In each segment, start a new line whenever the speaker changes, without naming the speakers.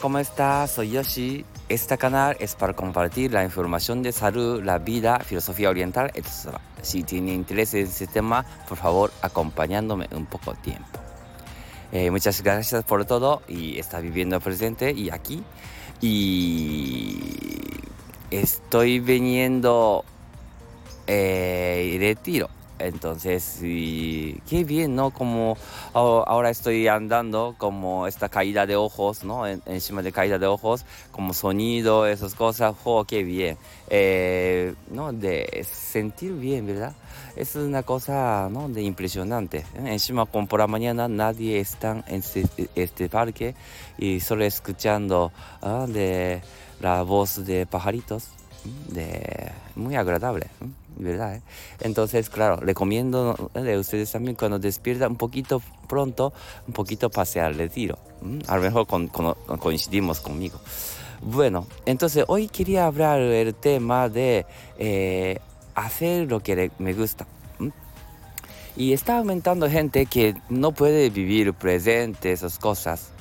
¿cómo estás? Soy Yoshi. Este canal es para compartir la información de salud, la vida, filosofía oriental, etc. Si tiene interés en este tema, por favor, acompañándome un poco de tiempo. Eh, muchas gracias por todo y está viviendo presente y aquí. Y estoy viniendo eh, retiro entonces, qué bien, ¿no? Como ahora estoy andando, como esta caída de ojos, ¿no? encima de caída de ojos, como sonido, esas cosas, oh, qué bien. Eh, ¿No? De sentir bien, ¿verdad? Es una cosa, ¿no? De impresionante. Encima, como por la mañana, nadie está en este, este parque y solo escuchando ¿ah? de la voz de pajaritos, de, muy agradable. ¿verdad? Eh? Entonces, claro, recomiendo eh, ustedes también cuando despiertan un poquito pronto, un poquito pasear de tiro. A lo mejor coincidimos conmigo. Bueno, entonces hoy quería hablar el tema de eh, hacer lo que me gusta. Y está aumentando gente que no puede vivir presente esas cosas.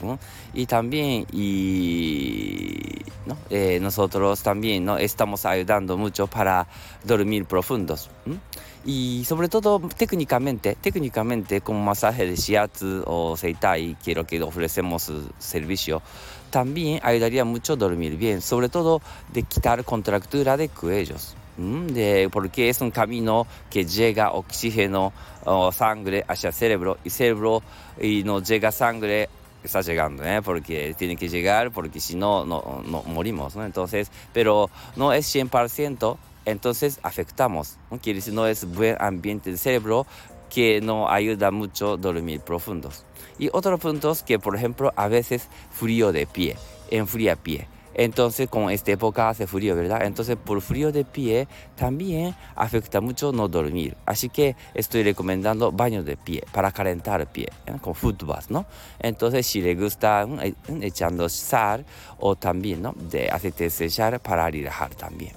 Y también, y eh, nosotros también ¿no? estamos ayudando mucho para dormir profundos. Y sobre todo técnicamente, técnicamente como masaje de shiatsu o seitai, quiero que ofrecemos servicio, también ayudaría mucho dormir bien, sobre todo de quitar contractura de cuellos. De, porque es un camino que llega oxígeno o sangre hacia el cerebro y cerebro y no llega sangre está llegando, ¿eh? porque tiene que llegar, porque si no, no, no morimos, ¿no? Entonces, pero no es 100%, entonces afectamos, ¿no? Quiere decir, no es buen ambiente del cerebro que no ayuda mucho dormir profundos. Y otro punto es que, por ejemplo, a veces frío de pie, enfría pie. Entonces, con esta época hace frío, ¿verdad? Entonces, por frío de pie también afecta mucho no dormir. Así que estoy recomendando baño de pie para calentar pie, ¿eh? con fútbol, ¿no? Entonces, si le gusta eh, echando sal o también, ¿no? De aceite sellar para relajar también.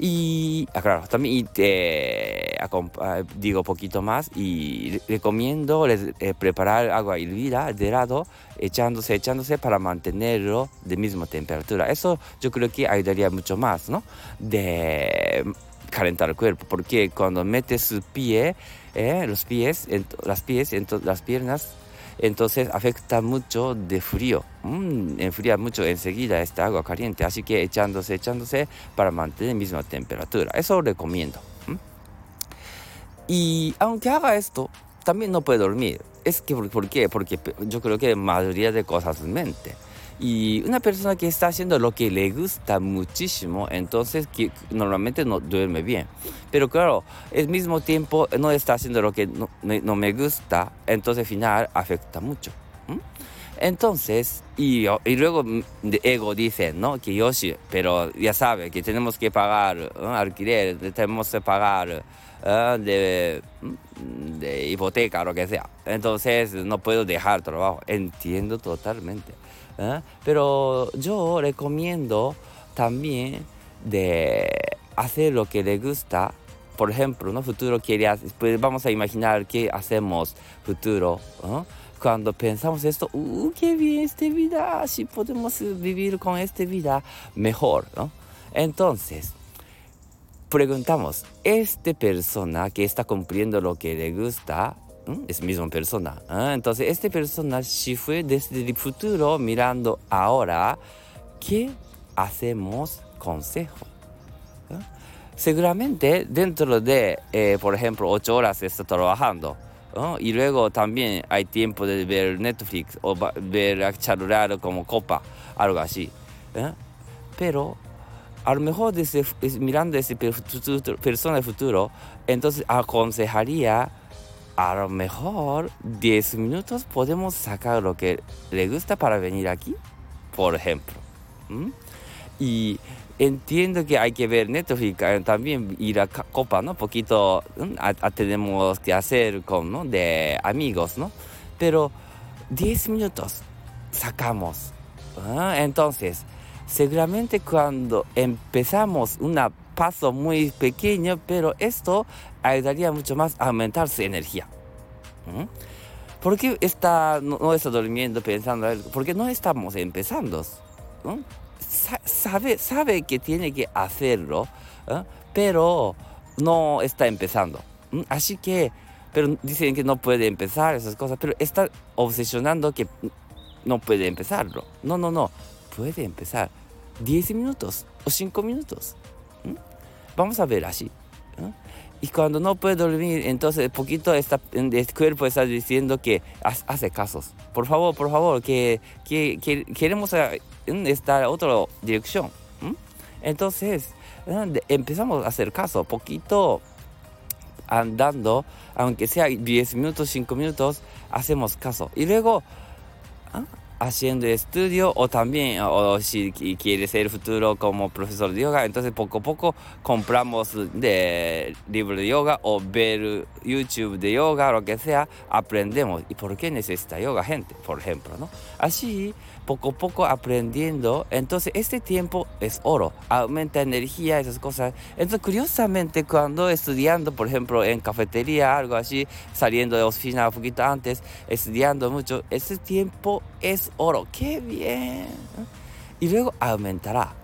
Y, ah, claro, también te, ah, digo poquito más y recomiendo eh, preparar agua hervida de lado, echándose, echándose para mantenerlo de misma temperatura. Eso yo creo que ayudaría mucho más, ¿no? De calentar el cuerpo, porque cuando metes su pie, eh, los pies, las pies, las piernas, entonces afecta mucho de frío, mm, enfría mucho enseguida esta agua caliente, así que echándose, echándose para mantener la misma temperatura. Eso recomiendo. Y aunque haga esto, también no puede dormir. Es que, ¿por qué? Porque yo creo que mayoría de cosas mente. Y una persona que está haciendo lo que le gusta muchísimo, entonces que normalmente no duerme bien. Pero claro, al mismo tiempo no está haciendo lo que no, me gusta, entonces al final afecta mucho. Entonces, y, y, luego ego dice, ¿no? Que Yoshi, pero ya sabe que tenemos que pagar alquiler, tenemos que pagar de, de hipoteca, lo que sea. Entonces no puedo dejar trabajo. Entiendo totalmente. ¿eh? Pero yo recomiendo también de hacer lo que le gusta. Por ejemplo, ¿no? futuro quiere pues vamos a imaginar qué hacemos futuro. Cuando pensamos esto, ¡uh, qué bien esta vida! Si podemos vivir con esta vida mejor, ¿no? Entonces, preguntamos, ¿esta persona que está cumpliendo lo que le gusta es misma persona. ¿eh? Entonces, esta persona, si fue desde el futuro mirando ahora, ¿qué hacemos consejo? ¿Eh? Seguramente dentro de, eh, por ejemplo, ocho horas está trabajando. Y luego también hay tiempo de ver Netflix o ver charlar como copa, algo así. Pero a lo mejor desde, mirando esa persona del futuro, entonces aconsejaría a lo mejor 10 minutos podemos sacar lo que le gusta para venir aquí, por ejemplo. Y entiendo que hay que ver Netflix, también ir a Copa, ¿no? Poquito tenemos que hacer con, ¿no? De amigos, ¿no? Pero 10 minutos sacamos. Entonces, seguramente cuando empezamos un paso muy pequeño, pero esto ayudaría mucho más a aumentar su energía. ¿Por qué está, no, está durmiendo pensando algo? Porque no estamos empezando. Sabe, sabe que tiene que hacerlo, pero no está empezando. Así que, pero dicen que no puede empezar esas cosas, pero está obsesionando que no puede empezarlo. No, no, no, puede empezar 10 minutos o 5 minutos. Vamos a ver así. Y cuando no puede dormir, entonces poquito el cuerpo está diciendo que hace casos. Por favor, por favor, que, que, queremos estar a otra dirección. Entonces, empezamos a hacer caso, poquito andando, aunque sea 10 minutos, 5 minutos, hacemos caso. Y luego, ¿ah? Haciendo estudio o también, o si quiere ser futuro como profesor de yoga, entonces poco a poco compramos de libro de yoga o ver YouTube de yoga, lo que sea, aprendemos. ¿Y por qué necesita yoga gente? Por ejemplo, ¿no? Así, poco a poco aprendiendo, entonces este tiempo es oro, aumenta energía, esas cosas. Entonces, curiosamente, cuando estudiando, por ejemplo, en cafetería, algo así, saliendo de oficina un poquito antes, estudiando mucho, ese tiempo es oro, qué bien. Y luego aumentará.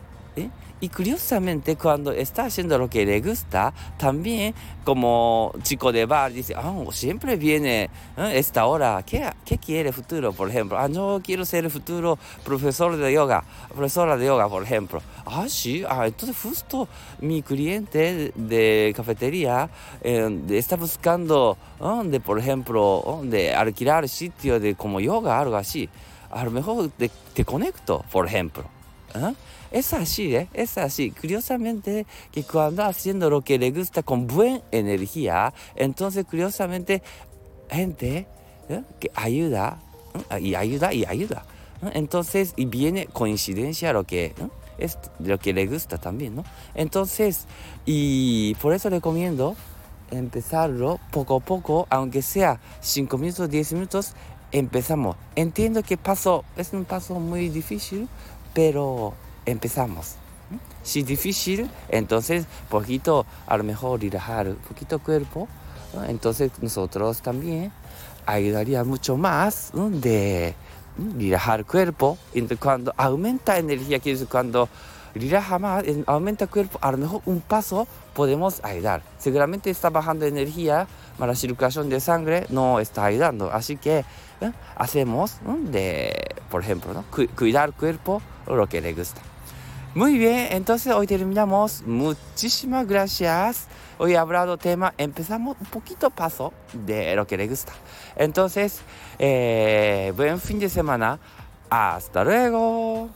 Y curiosamente, cuando está haciendo lo que le gusta, también como chico de bar dice, ah, siempre viene esta hora, ¿qué, ¿qué quiere futuro, por ejemplo? Ah, no quiero ser el futuro profesor de yoga, profesora de yoga, por ejemplo. Ah, sí, ah, entonces justo mi cliente de cafetería eh, está buscando, de, por ejemplo, de alquilar sitio de como yoga, algo así a lo mejor te, conecto, por ejemplo. ¿ah? Es así, ¿eh? Es así. Curiosamente, que cuando haciendo lo que le gusta con buena energía, entonces curiosamente, gente ¿eh? que ayuda, ¿eh? y ayuda, y ayuda. Entonces, y viene coincidencia lo que es lo que le gusta también, ¿no? Entonces, y por eso recomiendo empezarlo poco a poco, aunque sea 5 minutos, 10 minutos, empezamos. Entiendo que paso, es un paso muy difícil, pero empezamos. Si es difícil, entonces poquito, a lo mejor relajar un poquito cuerpo, entonces nosotros también ayudaría mucho más de relajar el cuerpo. Entonces, cuando aumenta energía, cuando relaja más, aumenta cuerpo, a lo mejor un paso podemos ayudar. Seguramente está bajando energía, la circulación de sangre no está ayudando. Así que ¿eh? hacemos de, por ejemplo, ¿no? cuidar cuerpo lo que le gusta. Muy bien, entonces hoy terminamos. Muchísimas gracias. Hoy he hablado tema, empezamos un poquito paso de lo que le gusta. Entonces, eh, buen fin de semana. Hasta luego.